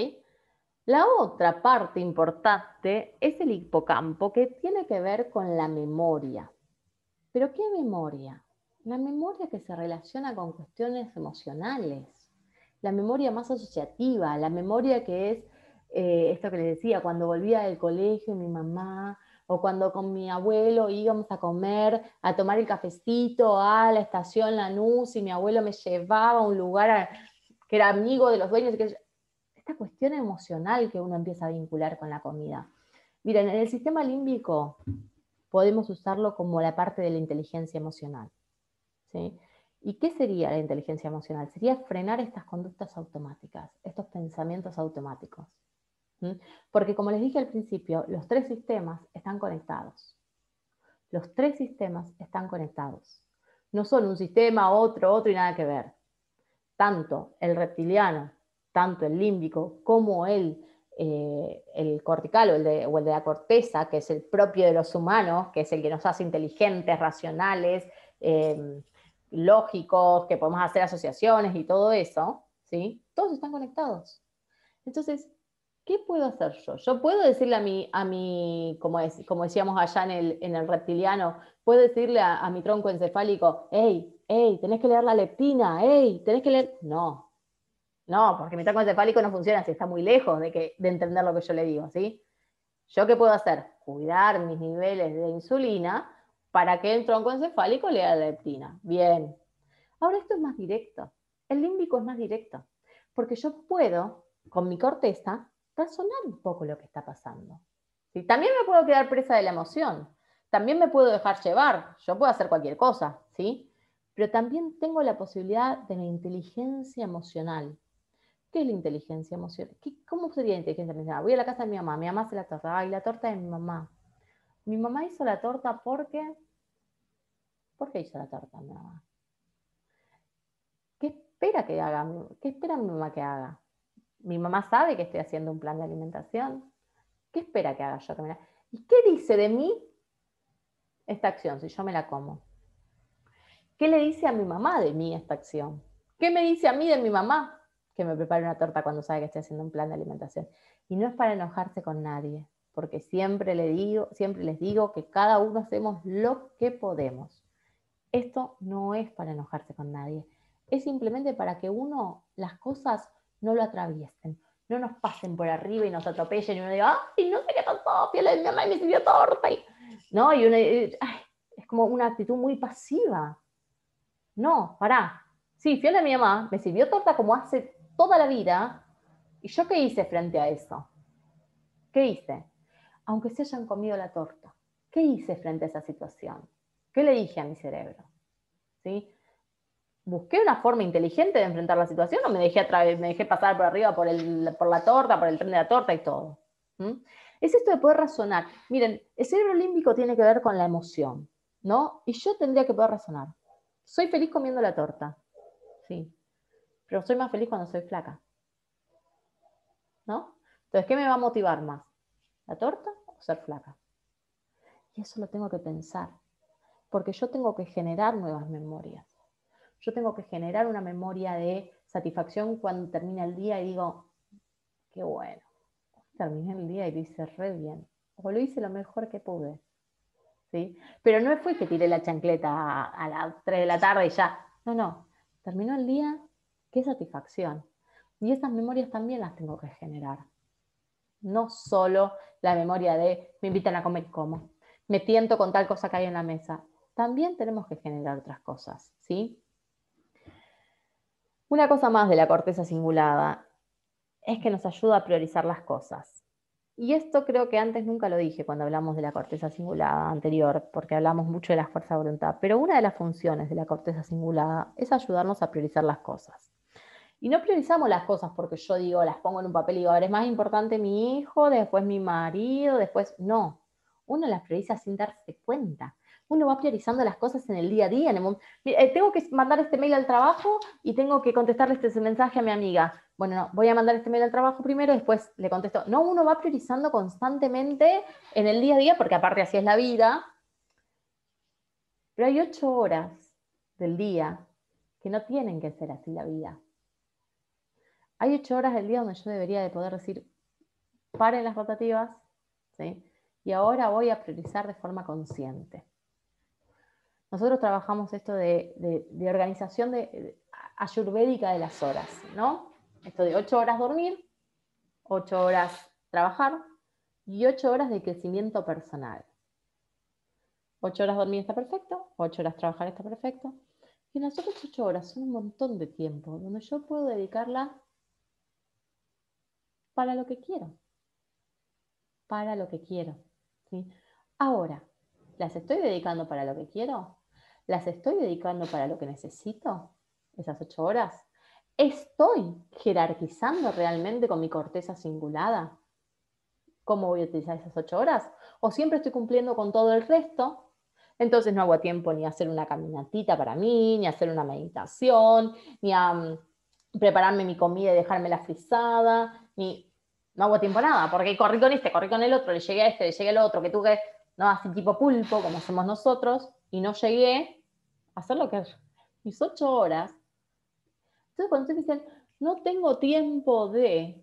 La otra parte importante es el hipocampo que tiene que ver con la memoria. ¿Pero qué memoria? La memoria que se relaciona con cuestiones emocionales, la memoria más asociativa, la memoria que es eh, esto que les decía, cuando volvía del colegio mi mamá, o cuando con mi abuelo íbamos a comer, a tomar el cafecito a la estación Lanús y mi abuelo me llevaba a un lugar que era amigo de los dueños. esta cuestión emocional que uno empieza a vincular con la comida. Miren, en el sistema límbico podemos usarlo como la parte de la inteligencia emocional. ¿Y qué sería la inteligencia emocional? Sería frenar estas conductas automáticas, estos pensamientos automáticos. Porque como les dije al principio, los tres sistemas están conectados. Los tres sistemas están conectados. no son un sistema, otro, otro y nada que ver. Tanto el reptiliano, tanto el límbico, como el, eh, el cortical o el, de, o el de la corteza, que es el propio de los humanos, que es el que nos hace inteligentes, racionales, em, lógicos, que podemos hacer asociaciones y todo eso, ¿sí? Todos están conectados. Entonces, ¿qué puedo hacer yo? Yo puedo decirle a mi, a mi como, es, como decíamos allá en el, en el reptiliano, puedo decirle a, mi tronco encefálico, hey, hey, tenés que leer la leptina, hey, tenés que leer... No, no, porque mi tronco encefálico no funciona si está muy lejos de, que, de entender lo que yo le digo, ¿sí? ¿Yo qué puedo hacer? Cuidar mis niveles de insulina para que el tronco encefálico lea la leptina. Bien. Ahora esto es más directo. El límbico es más directo, porque yo puedo, con mi corteza, razonar un poco lo que está pasando. ¿Sí? También me puedo quedar presa de la emoción, también me puedo dejar llevar, yo puedo hacer cualquier cosa, ¿sí? Pero también tengo la posibilidad de la inteligencia emocional. ¿Qué es la inteligencia emocional? ¿Cómo sería la inteligencia emocional? Voy a la casa de mi mamá, mi mamá hace la torta, ay, la torta de mi mamá. Mi mamá hizo la torta porque... ¿Por qué hizo la torta mi mamá? ¿Qué espera que haga? ¿Qué espera mi mamá que haga? Mi mamá sabe que estoy haciendo un plan de alimentación. ¿Qué espera que haga yo? ¿Y qué dice de mí esta acción si yo me la como? ¿Qué le dice a mi mamá de mí esta acción? ¿Qué me dice a mí de mi mamá que me prepare una torta cuando sabe que estoy haciendo un plan de alimentación? Y no es para enojarse con nadie, porque siempre, le digo, siempre les digo que cada uno hacemos lo que podemos. Esto no es para enojarse con nadie, es simplemente para que uno las cosas no lo atraviesen, no nos pasen por arriba y nos atropellen y uno diga, ay, no sé qué pasó, fiel de mi mamá y me sirvió torta. Y, ¿no? y es como una actitud muy pasiva. No, pará. Sí, fiel de mi mamá, me sirvió torta como hace toda la vida. ¿Y yo qué hice frente a eso? ¿Qué hice? Aunque se hayan comido la torta, ¿qué hice frente a esa situación? ¿Qué le dije a mi cerebro? ¿Sí? busqué una forma inteligente de enfrentar la situación o me dejé, me dejé pasar por arriba por, por, la torta, por el tren de la torta y todo. Es esto de poder razonar. Miren, el cerebro límbico tiene que ver con la emoción, ¿no? Y yo tendría que poder razonar. Soy feliz comiendo la torta, sí, pero soy más feliz cuando soy flaca, ¿no? Entonces, ¿qué me va a motivar más? ¿La torta o ser flaca? Y eso lo tengo que pensar, porque yo tengo que generar nuevas memorias yo tengo que generar una memoria de satisfacción cuando termina el día y digo, qué bueno, terminé el día y lo hice re bien, o lo hice lo mejor que pude. ¿sí? Pero no fue que tiré la chancleta a, las 3 de la tarde y ya, no, no, terminó el día, qué satisfacción. Y esas memorias también las tengo que generar. No solo la memoria de me invitan a comer como, me tiento con tal cosa que hay en la mesa. También tenemos que generar otras cosas, ¿sí? Una cosa más de la corteza cingulada es que nos ayuda a priorizar las cosas. Y esto creo que antes nunca lo dije cuando hablamos de la corteza cingulada anterior, porque hablamos mucho de la fuerza de voluntad, pero una de las funciones de la corteza cingulada es ayudarnos a priorizar las cosas. Y no priorizamos las cosas porque yo digo, las pongo en un papel y digo, a ver, es más importante mi hijo, después mi marido, después no. Uno las prioriza sin darse cuenta uno va priorizando las cosas en el día a día. Eh, tengo que mandar este mail al trabajo y tengo que contestarle este mensaje a mi amiga. Bueno, no, voy a mandar este mail al trabajo primero, después le contesto. No, uno va priorizando constantemente en el día a día, porque aparte así es la vida. Pero hay ocho horas del día que no tienen que ser así la vida. Hay ocho horas del día donde yo debería de poder decir, paren las rotativas, y ahora voy a priorizar de forma consciente. Nosotros trabajamos esto de, organización de, ayurvédica de las horas, ¿no? Esto de ocho horas dormir, ocho horas trabajar y ocho horas de crecimiento personal. Ocho horas dormir está perfecto, ocho horas trabajar está perfecto. Y las otras ocho horas son un montón de tiempo donde yo puedo dedicarla para lo que quiero. Para lo que quiero. ¿sí? Ahora, ¿Las estoy dedicando para lo que quiero? ¿Las estoy dedicando para lo que necesito? Esas ocho horas. ¿Estoy jerarquizando realmente con mi corteza cingulada? ¿Cómo voy a utilizar esas ocho horas? ¿O siempre estoy cumpliendo con todo el resto, Entonces no hago tiempo ni a hacer una caminatita para mí, ni a hacer una meditación, ni a mm, prepararme mi comida y dejármela frisada, ni no hago tiempo nada, porque corrí con este, corrí con el otro, le llegué a este, le llegué al otro, que tuve, no, así tipo pulpo, como hacemos nosotros, y no llegué a hacer lo que mis ocho horas. Entonces cuando ustedes dicen, no tengo tiempo de,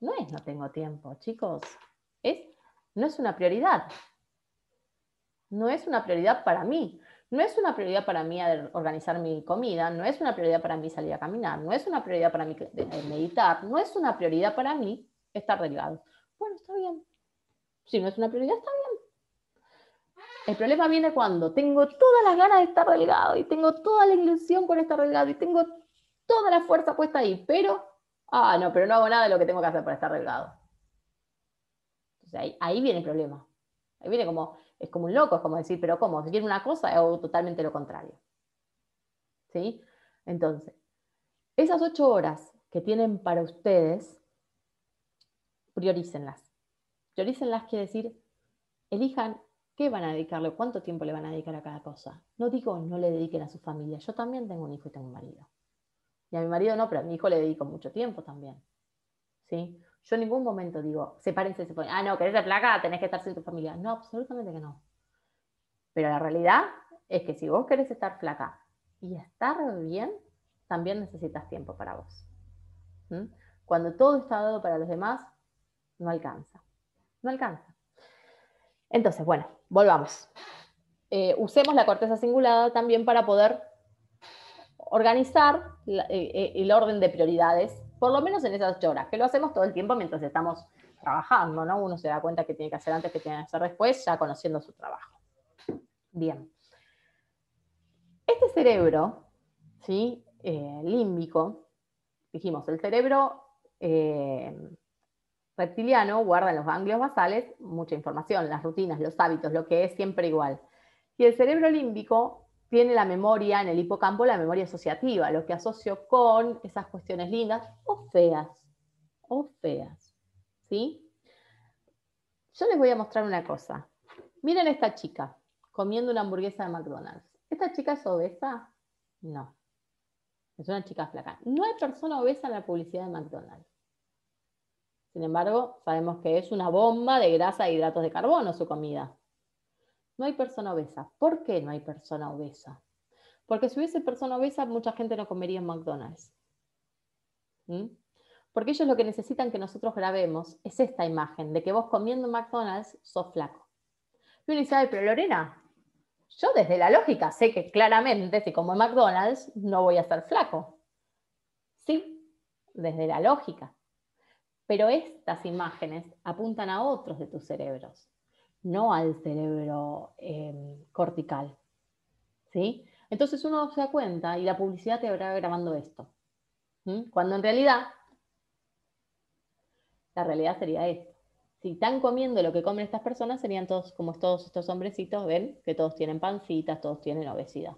no es no tengo tiempo, chicos, es, no es una prioridad. No es una prioridad para mí. No es una prioridad para mí organizar mi comida, no es una prioridad para mí salir a caminar, no es una prioridad para mí meditar, no es una prioridad para mí estar delgado. Bueno, está bien. Si no es una prioridad, está bien. El problema viene cuando tengo todas las ganas de estar delgado y tengo toda la ilusión con estar delgado y tengo toda la fuerza puesta ahí, pero, ah, no, pero no hago nada de lo que tengo que hacer para estar delgado. Ahí, ahí viene el problema. Ahí viene como, es como un loco, es como decir, pero ¿cómo? Si quiere una cosa, hago totalmente lo contrario. ¿Sí? Entonces, esas ocho horas que tienen para ustedes, priorícenlas. Priorícenlas quiere decir, elijan qué van a dedicarle, cuánto tiempo le van a dedicar a cada cosa. No digo no le dediquen a su familia, yo también tengo un hijo y tengo un marido. Y a mi marido no, pero a mi hijo le dedico mucho tiempo también. ¿Sí? Yo en ningún momento digo, sepárense, se ah, no, querés ser placa, tenés que estar sin tu familia. No, absolutamente que no. Pero la realidad es que si vos querés estar flaca y estar bien, también necesitas tiempo para vos. Cuando todo está dado para los demás, no alcanza. No alcanza. Entonces, bueno, volvamos. Eh, usemos la corteza cingulada también para poder organizar eh, eh, el orden de prioridades por lo menos en esas ocho horas, que lo hacemos todo el tiempo mientras estamos trabajando, ¿no? Uno se da cuenta que tiene que hacer antes, que tiene que hacer después, ya conociendo su trabajo. Bien. Este cerebro, ¿sí? Eh, límbico, dijimos, el cerebro eh, reptiliano guarda en los ganglios basales mucha información, las rutinas, los hábitos, lo que es siempre igual. Y el cerebro límbico tiene la memoria en el hipocampo, la memoria asociativa, lo que asocio con esas cuestiones lindas o feas, o feas, ¿sí? Yo les voy a mostrar una cosa. Miren esta chica comiendo una hamburguesa de McDonald's. ¿Esta chica es obesa? No. Es una chica flaca. No hay persona obesa en la publicidad de McDonald's. Sin embargo, sabemos que es una bomba de grasa e hidratos de carbono su comida. No hay persona obesa. ¿Por qué no hay persona obesa? Porque si hubiese persona obesa, mucha gente no comería en McDonald's. ¿Mm? Porque ellos lo que necesitan que nosotros grabemos es esta imagen de que vos comiendo en McDonald's sos flaco. Y uno dice, pero Lorena, yo desde la lógica sé que claramente si como en McDonald's no voy a ser flaco. Sí, desde la lógica. Pero estas imágenes apuntan a otros de tus cerebros no al cerebro em, cortical. ¿sí? Entonces uno se da cuenta y la publicidad te habrá grabando esto. Cuando en realidad, la realidad sería esto. Si están comiendo lo que comen estas personas, serían todos como todos estos hombrecitos, ven que todos tienen pancitas, todos tienen obesidad.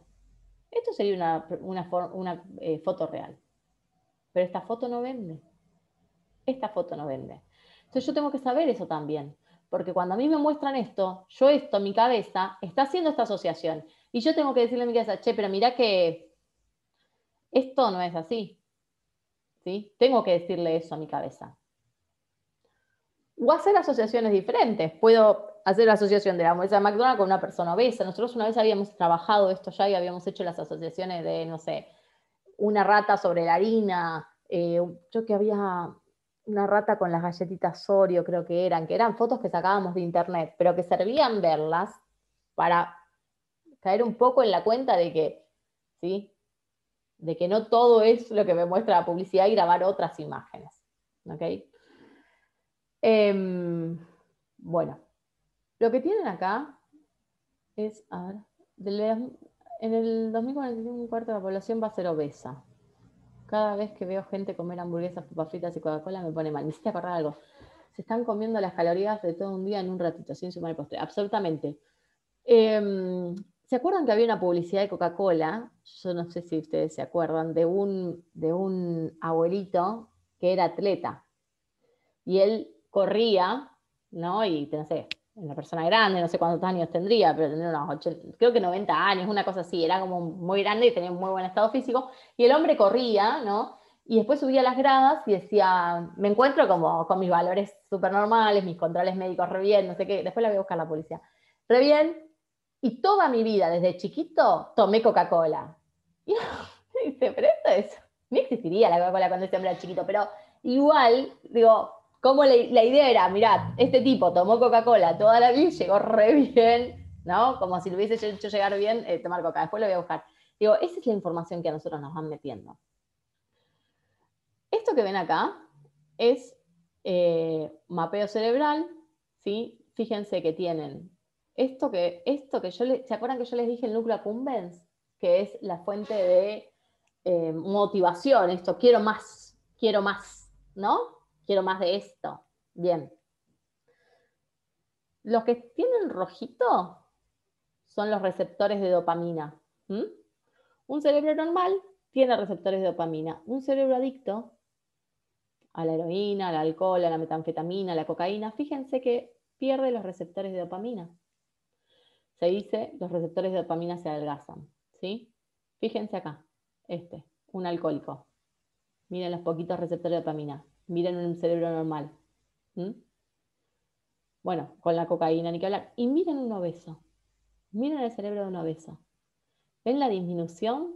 Esto sería una, eh, foto real. Pero esta foto no vende. Esta foto no vende. Entonces yo tengo que saber eso también. Porque cuando a mí me muestran esto, yo esto, mi cabeza, está haciendo esta asociación. Y yo tengo que decirle a mi cabeza, che, pero mira que esto no es así. ¿Sí? Tengo que decirle eso a mi cabeza. O hacer asociaciones diferentes. Puedo hacer la asociación de la hamburguesa de McDonald's con una persona obesa. Nosotros una vez habíamos trabajado esto ya y habíamos hecho las asociaciones de, no sé, una rata sobre la harina. Eh, yo que había una rata con las galletitas Oreo, creo que eran, que eran fotos que sacábamos de internet, pero que servían verlas para caer un poco en la cuenta de que, ¿sí? De que no todo es lo que me muestra la publicidad y grabar otras imágenes. ¿Ok? Em, bueno, lo que tienen acá es, a ver, en el 2045 un cuarto de la población va a ser obesa. Cada vez que veo gente comer hamburguesas, papas fritas y Coca-Cola me pone mal. Me hiciste acordar algo. Se están comiendo las calorías de todo un día en un ratito, sin sumar postre. Absolutamente. Em, ¿Se acuerdan que había una publicidad de Coca-Cola? Yo no sé si ustedes se acuerdan, de un, de un abuelito que era atleta. Y él corría, ¿no? Y, no sé, una persona grande, no sé cuántos años tendría, pero tendría unos 80, creo que 90 años, una cosa así, era como muy grande y tenía un muy buen estado físico, y el hombre corría, ¿no? Y después subía las gradas y decía, me encuentro como con mis valores súper normales, mis controles médicos re bien, no sé qué, después la voy a buscar la policía. Re bien, y toda mi vida, desde chiquito, tomé Coca-Cola. Y dice, pero esto es, ni existiría la Coca-Cola cuando este hombre era chiquito, pero igual, digo, como la, idea era, mirad, este tipo tomó Coca-Cola toda la vida y llegó re bien, ¿no? Como si lo hubiese hecho llegar bien eh, tomar Coca, después lo voy a buscar. Digo, esa es la información que a nosotros nos van metiendo. Esto que ven acá es eh, mapeo cerebral, ¿sí? Fíjense que tienen esto que, esto que yo les, ¿se acuerdan que yo les dije el núcleo accumbens? Que es la fuente de eh, motivación, esto, quiero más, quiero más, ¿no? Quiero más de esto. Bien. Los que tienen rojito son los receptores de dopamina. Un cerebro normal tiene receptores de dopamina. Un cerebro adicto a la heroína, al alcohol, a la metanfetamina, a la cocaína, fíjense que pierde los receptores de dopamina. Se dice, los receptores de dopamina se adelgazan. ¿sí? Fíjense acá, este, un alcohólico. Miren los poquitos receptores de dopamina. Miren un cerebro normal. Bueno, con la cocaína ni que hablar. Y miren un obeso. Miren el cerebro de un obeso. ¿Ven la disminución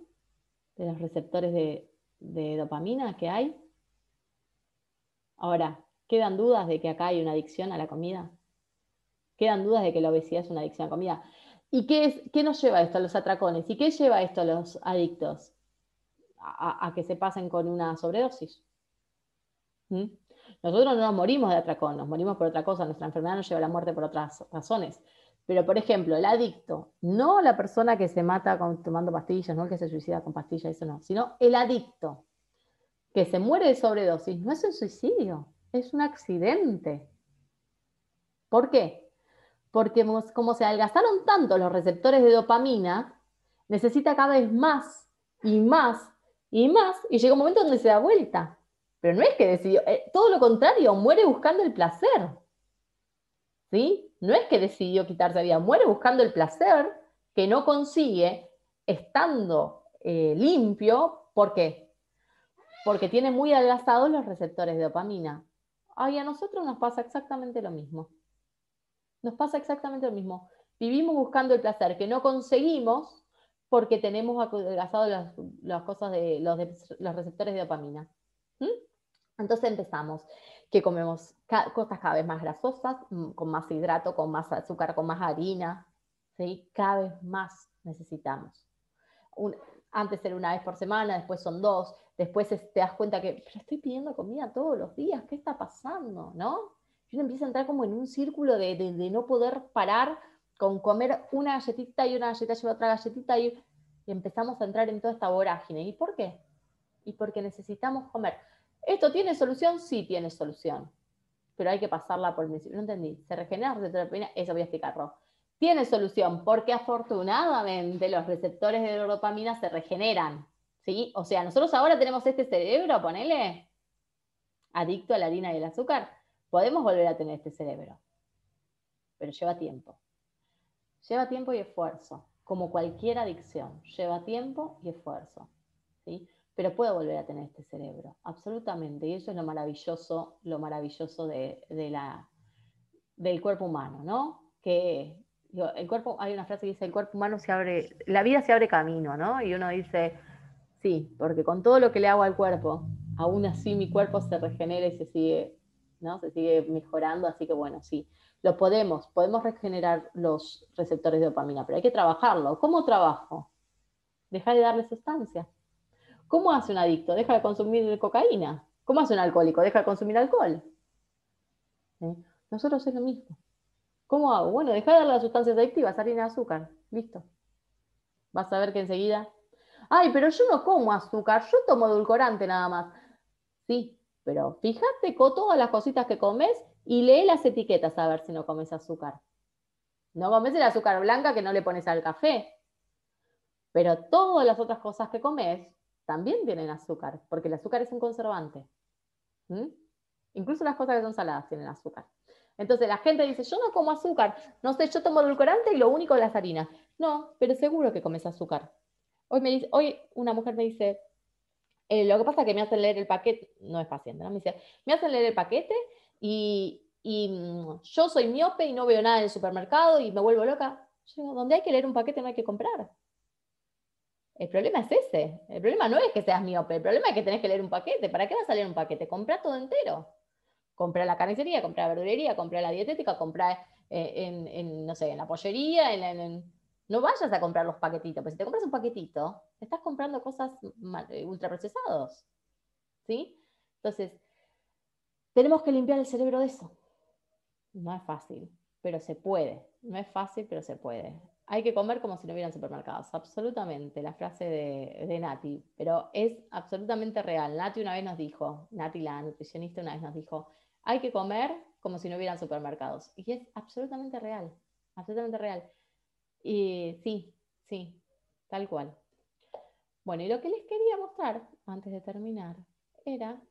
de los receptores de, dopamina que hay? Ahora, ¿quedan dudas de que acá hay una adicción a la comida? quedan dudas de que la obesidad es una adicción a comida. ¿Y qué, es, qué nos lleva esto a los atracones? ¿Y qué lleva esto a los adictos? A, que se pasen con una sobredosis. ¿Mm? Nosotros no nos morimos de atracón, nos morimos por otra cosa, nuestra enfermedad nos lleva a la muerte por otras razones. Pero, por ejemplo, el adicto, no la persona que se mata tomando pastillas, no el que se suicida con pastillas, eso no, sino el adicto que se muere de sobredosis, no es un suicidio, es un accidente. ¿Por qué? porque como se adelgazaron tanto los receptores de dopamina, necesita cada vez más y más y más, y llega un momento donde se da vuelta. Pero no es que decidió, eh, todo lo contrario, muere buscando el placer. ¿Sí? No es que decidió quitarse la vida, muere buscando el placer que no consigue estando eh, limpio. ¿Por qué? Porque tiene muy adelgazados los receptores de dopamina. Ay, a nosotros nos pasa exactamente lo mismo. Nos pasa exactamente lo mismo. Vivimos buscando el placer que no conseguimos porque tenemos adelgazado las, las, cosas de los, los, receptores de dopamina. ¿Mm? Entonces empezamos, que comemos cosas cada vez más grasosas, mm, con más hidrato, con más azúcar, con más harina, ¿sí? cada vez más necesitamos. antes era una vez por semana, después son dos, después te das cuenta que, pero estoy pidiendo comida todos los días, ¿qué está pasando? ¿No? y uno empieza a entrar como en un círculo de, no poder parar con comer una galletita y una galletita lleva otra galletita y, empezamos a entrar en toda esta vorágine. ¿Y por qué? Y porque necesitamos comer. ¿Esto tiene solución? Sí tiene solución. Pero hay que pasarla por el principio. No entendí. ¿Se regenera dopamina? Eso voy a explicarlo. Tiene solución porque afortunadamente los receptores de dopamina se regeneran. ¿sí? O sea, nosotros ahora tenemos este cerebro, ponele, adicto a la harina y el azúcar Podemos volver a tener este cerebro, pero lleva tiempo. Lleva tiempo y esfuerzo, como cualquier adicción, lleva tiempo y esfuerzo. ¿sí? Pero puedo volver a tener este cerebro, absolutamente. Y eso es lo maravilloso, lo maravilloso de, la, del cuerpo humano, ¿no? Que el cuerpo, hay una frase que dice, el cuerpo humano se abre, la vida se abre camino, ¿no? Y uno dice, sí, porque con todo lo que le hago al cuerpo, aún así mi cuerpo se regenera y se sigue ¿no? Se sigue mejorando, así que bueno, sí, lo podemos, podemos regenerar los receptores de dopamina, pero hay que trabajarlo. ¿Cómo trabajo? Deja de darle sustancia. ¿Cómo hace un adicto? Deja de consumir cocaína. ¿Cómo hace un alcohólico? Deja de consumir alcohol. Nosotros es lo mismo. ¿Cómo hago? Bueno, deja de darle las sustancias adictivas, harina azúcar. Listo. Vas a ver que enseguida. Ay, pero yo no como azúcar, yo tomo edulcorante nada más. Sí, pero fíjate con todas las cositas que comes y lee las etiquetas a ver si no comes azúcar. No comes el azúcar blanca que no le pones al café. Pero todas las otras cosas que comes también tienen azúcar, porque el azúcar es un conservante. Incluso las cosas que son saladas tienen azúcar. Entonces la gente dice, yo no como azúcar, no sé, yo tomo edulcorante y lo único es las harinas. No, pero seguro que comes azúcar. Hoy, me dice, hoy una mujer me dice, eh, lo que pasa es que me hacen leer el paquete, no es paciente. Me dice, me hacen leer el paquete y, mm, yo soy miope y no veo nada en el supermercado y me vuelvo loca. Yo digo, donde hay que leer un paquete no hay que comprar. El problema es ese. El problema no es que seas miope, el problema es que tenés que leer un paquete. ¿Para qué vas a leer un paquete? Comprá todo entero. Comprá la carnicería, comprá la verdulería, comprá la dietética, comprá eh, en, no sé, en la pollería, no vayas a comprar los paquetitos, porque si te compras un paquetito, estás comprando cosas eh, ultraprocesados. ¿Sí? Entonces, tenemos que limpiar el cerebro de eso. No es fácil, pero se puede. No es fácil, pero se puede hay que comer como si no hubieran supermercados. Absolutamente, la frase de, Nati, pero es absolutamente real. Nati una vez nos dijo, Nati la nutricionista una vez nos dijo, hay que comer como si no hubieran supermercados. Y es absolutamente real, absolutamente real. Y sí, sí, tal cual. Bueno, y lo que les quería mostrar antes de terminar era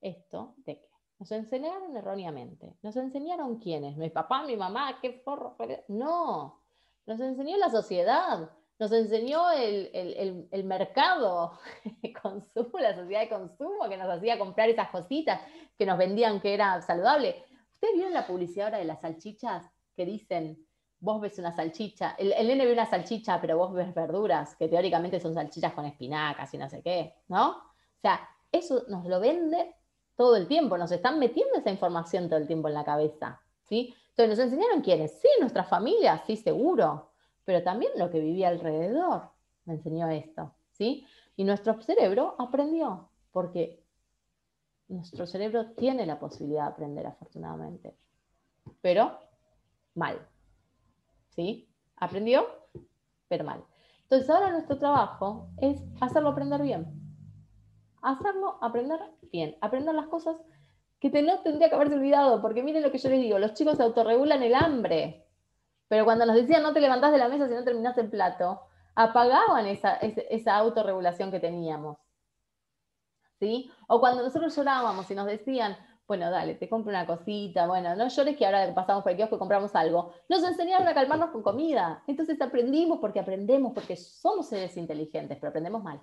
esto de que nos enseñaron erróneamente. Nos enseñaron quiénes, mi papá, mi mamá, qué forro. No, nos enseñó la sociedad, nos enseñó el, mercado de consumo, la sociedad de consumo que nos hacía comprar esas cositas que nos vendían que era saludable. ¿Ustedes vieron la publicidad ahora de las salchichas que dicen, vos ves una salchicha, el, el nene ve una salchicha, pero vos ves verduras, que teóricamente son salchichas con espinacas y no sé qué, ¿no? O sea, eso nos lo vende todo el tiempo, nos están metiendo esa información todo el tiempo en la cabeza, ¿sí? ¿Nos enseñaron quiénes? Sí, nuestra familia, sí, seguro, pero también lo que vivía alrededor me enseñó esto, ¿sí? Y nuestro cerebro aprendió, porque nuestro cerebro tiene la posibilidad de aprender, afortunadamente, pero mal, ¿sí? Aprendió, pero mal. Entonces, ahora nuestro trabajo es hacerlo aprender bien. Hacerlo aprender bien, aprender las cosas que te, no tendría que haberse olvidado, porque miren lo que yo les digo, los chicos se autorregulan el hambre, pero cuando nos decían no te levantás de la mesa si no terminás el plato, apagaban esa, esa, autorregulación que teníamos. ¿Sí? O cuando nosotros llorábamos y nos decían, bueno, dale, te compro una cosita, bueno, no llores que ahora pasamos por el kiosco y compramos algo. Nos enseñaron a calmarnos con comida. Entonces aprendimos porque aprendemos, porque somos seres inteligentes, pero aprendemos mal.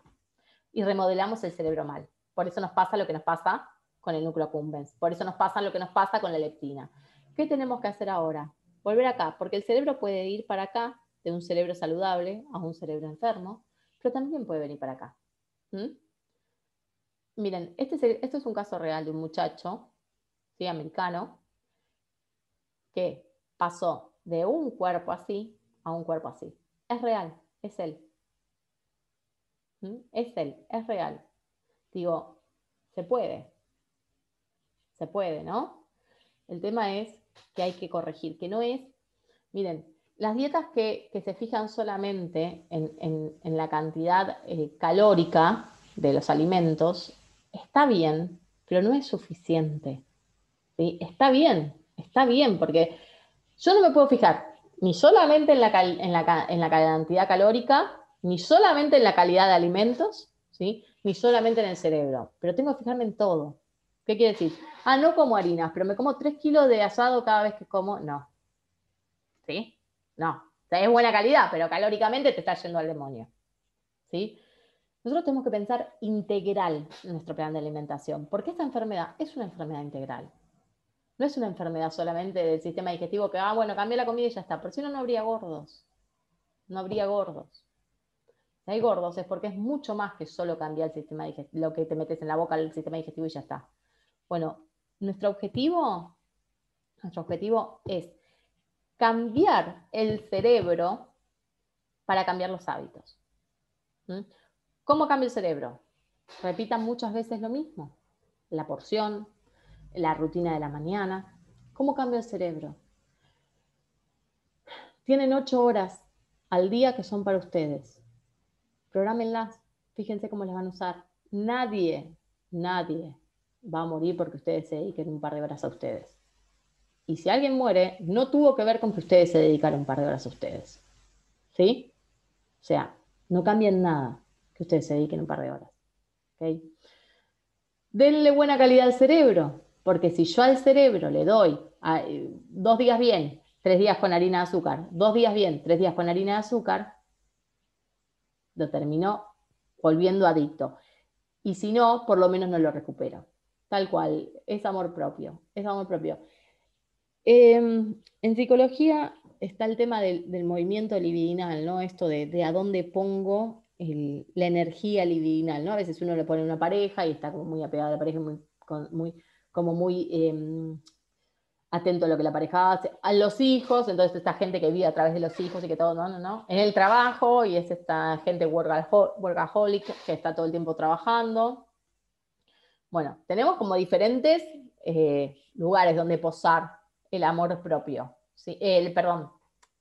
Y remodelamos el cerebro mal. Por eso nos pasa lo que nos pasa con el núcleo accumbens. Por eso nos pasa lo que nos pasa con la leptina. ¿Qué tenemos que hacer ahora? Volver acá, porque el cerebro puede ir para acá, de un cerebro saludable a un cerebro enfermo, pero también puede venir para acá. ¿Mm? Miren, este es un caso real de un muchacho, ¿sí? americano, que pasó de un cuerpo así a un cuerpo así. Es real, es él. ¿Mm? Es él, es real. Digo, se puede, se puede, ¿no? El tema es que hay que corregir, que no es, miren, las dietas que, se fijan solamente en, la cantidad eh, calórica de los alimentos, está bien, pero no es suficiente. Está bien, está bien, porque yo no me puedo fijar ni solamente en la, en la, cantidad calórica, ni solamente en la calidad de alimentos, ¿sí? ni solamente en el cerebro, pero tengo que fijarme en todo. ¿Qué quiere decir? Ah, no como harinas, pero me como 3 kilos de asado cada vez que como. No. ¿Sí? No. Es buena calidad, pero calóricamente te está yendo al demonio. ¿Sí? Nosotros tenemos que pensar integral en nuestro plan de alimentación, porque esta enfermedad es una enfermedad integral. No es una enfermedad solamente del sistema digestivo que, ah, bueno, cambia la comida y ya está. Por si no, no habría gordos. No habría gordos. Si hay gordos es porque es mucho más que solo cambiar el sistema digestivo, lo que te metes en la boca del sistema digestivo y ya está. Bueno, nuestro objetivo, nuestro objetivo es cambiar el cerebro para cambiar los hábitos. ¿Mm? ¿Cómo cambia el cerebro? Repitan muchas veces lo mismo. La porción, la rutina de la mañana. ¿Cómo cambia el cerebro? Tienen ocho horas al día que son para ustedes. Prográmenlas. Fíjense cómo las van a usar. Nadie, nadie va a morir porque ustedes se dediquen un par de horas a ustedes. Y si alguien muere, no tuvo que ver con que ustedes se dedicaron un par de horas a ustedes. ¿Sí? O sea, no cambien nada que ustedes se dediquen un par de horas. ¿Okay? Denle buena calidad al cerebro. Porque si yo al cerebro le doy eh, dos días bien, tres días con harina de azúcar, dos días bien, tres días con harina de azúcar, lo termino volviendo adicto. Y si no, por lo menos no lo recupero. Tal cual, es amor propio, es amor propio. Em, en psicología está el tema del, movimiento libidinal, ¿no? Esto de, a dónde pongo la energía libidinal, ¿no? A veces uno le pone una pareja y está como muy apegado a la pareja, muy, muy, como muy em, atento a lo que la pareja hace, a los hijos, entonces esta gente que vive a través de los hijos y que todo, no, no, no, en el trabajo y es esta gente workaholic que está todo el tiempo trabajando. Bueno, tenemos como diferentes eh, lugares donde posar el amor propio, el, perdón,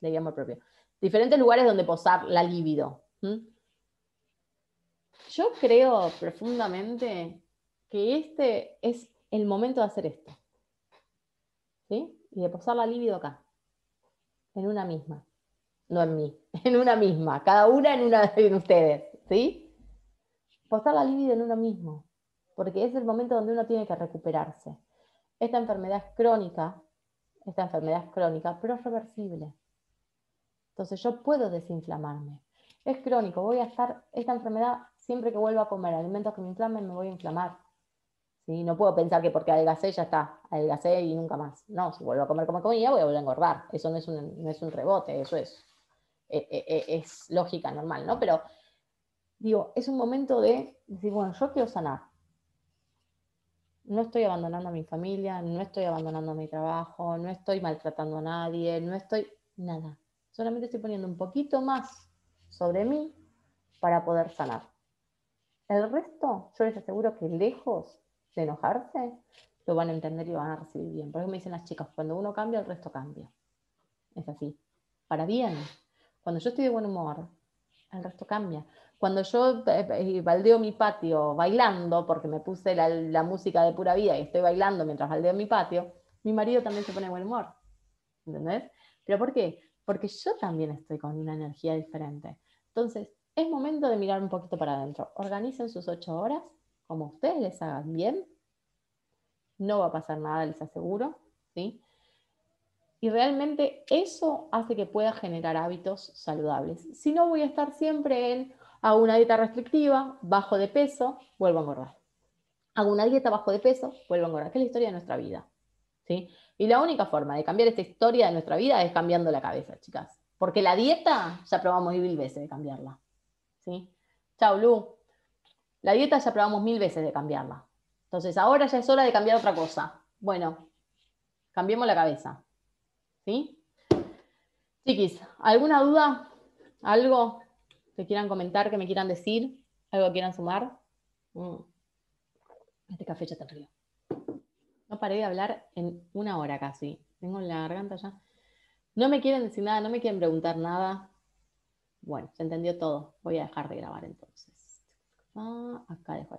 el amor propio, diferentes lugares donde posar la libido. Yo creo profundamente que este es el momento de hacer esto. ¿sí? Y de posar la libido acá, en una misma, no en mí, en una misma, cada una en una de ustedes, ¿sí? Posar la libido en uno mismo, porque es el momento donde uno tiene que recuperarse. Esta enfermedad es crónica, esta enfermedad es crónica, pero es reversible. Entonces yo puedo desinflamarme. Es crónico, voy a estar, esta enfermedad, siempre que vuelva a comer alimentos que me inflamen, me voy a inflamar. No puedo pensar que porque adelgacé ya está, adelgacé y nunca más. No, si vuelvo a comer como comía, voy a volver a engordar. Eso no es un, no es un rebote, eso es, eh, eh, eh, es lógica normal, ¿no? Pero digo, es un momento de decir, bueno, yo quiero sanar. No estoy abandonando a mi familia, no estoy abandonando mi trabajo, no estoy maltratando a nadie, no estoy nada. Solamente estoy poniendo un poquito más sobre mí para poder sanar. El resto, yo les aseguro que lejos de enojarse, lo van a entender y lo van a recibir bien. Por eso me dicen las chicas, cuando uno cambia, el resto cambia. Es así. Para bien. Cuando yo estoy de buen humor, el resto cambia. Cuando yo eh, eh, baldeo mi patio bailando, porque me puse la, música de pura vida y estoy bailando mientras baldeo mi patio, mi marido también se pone buen humor. ¿Entendés? ¿Pero por qué? Porque yo también estoy con una energía diferente. Entonces, es momento de mirar un poquito para adentro. Organicen sus ocho horas como ustedes les hagan bien, no va a pasar nada, les aseguro, ¿sí? Y realmente eso hace que pueda generar hábitos saludables. Si no, voy a estar siempre en, hago una dieta restrictiva, bajo de peso, vuelvo a engordar. Hago una dieta bajo de peso, vuelvo a engordar, que es la historia de nuestra vida. ¿sí? Y la única forma de cambiar esta historia de nuestra vida es cambiando la cabeza, chicas. Porque la dieta ya probamos mil veces de cambiarla. ¿sí? Chao, Lu. La dieta ya probamos mil veces de cambiarla. Entonces, ahora ya es hora de cambiar otra cosa. Bueno, cambiemos la cabeza. ¿Sí? Chiquis, ¿alguna duda? ¿Algo que quieran comentar, que me quieran decir? ¿Algo que quieran sumar? Mm. Este café ya está frío. No paré de hablar en una hora casi. Tengo la garganta ya. No me quieren decir nada, no me quieren preguntar nada. Bueno, se entendió todo. Voy a dejar de grabar entonces. Ah, acá dejo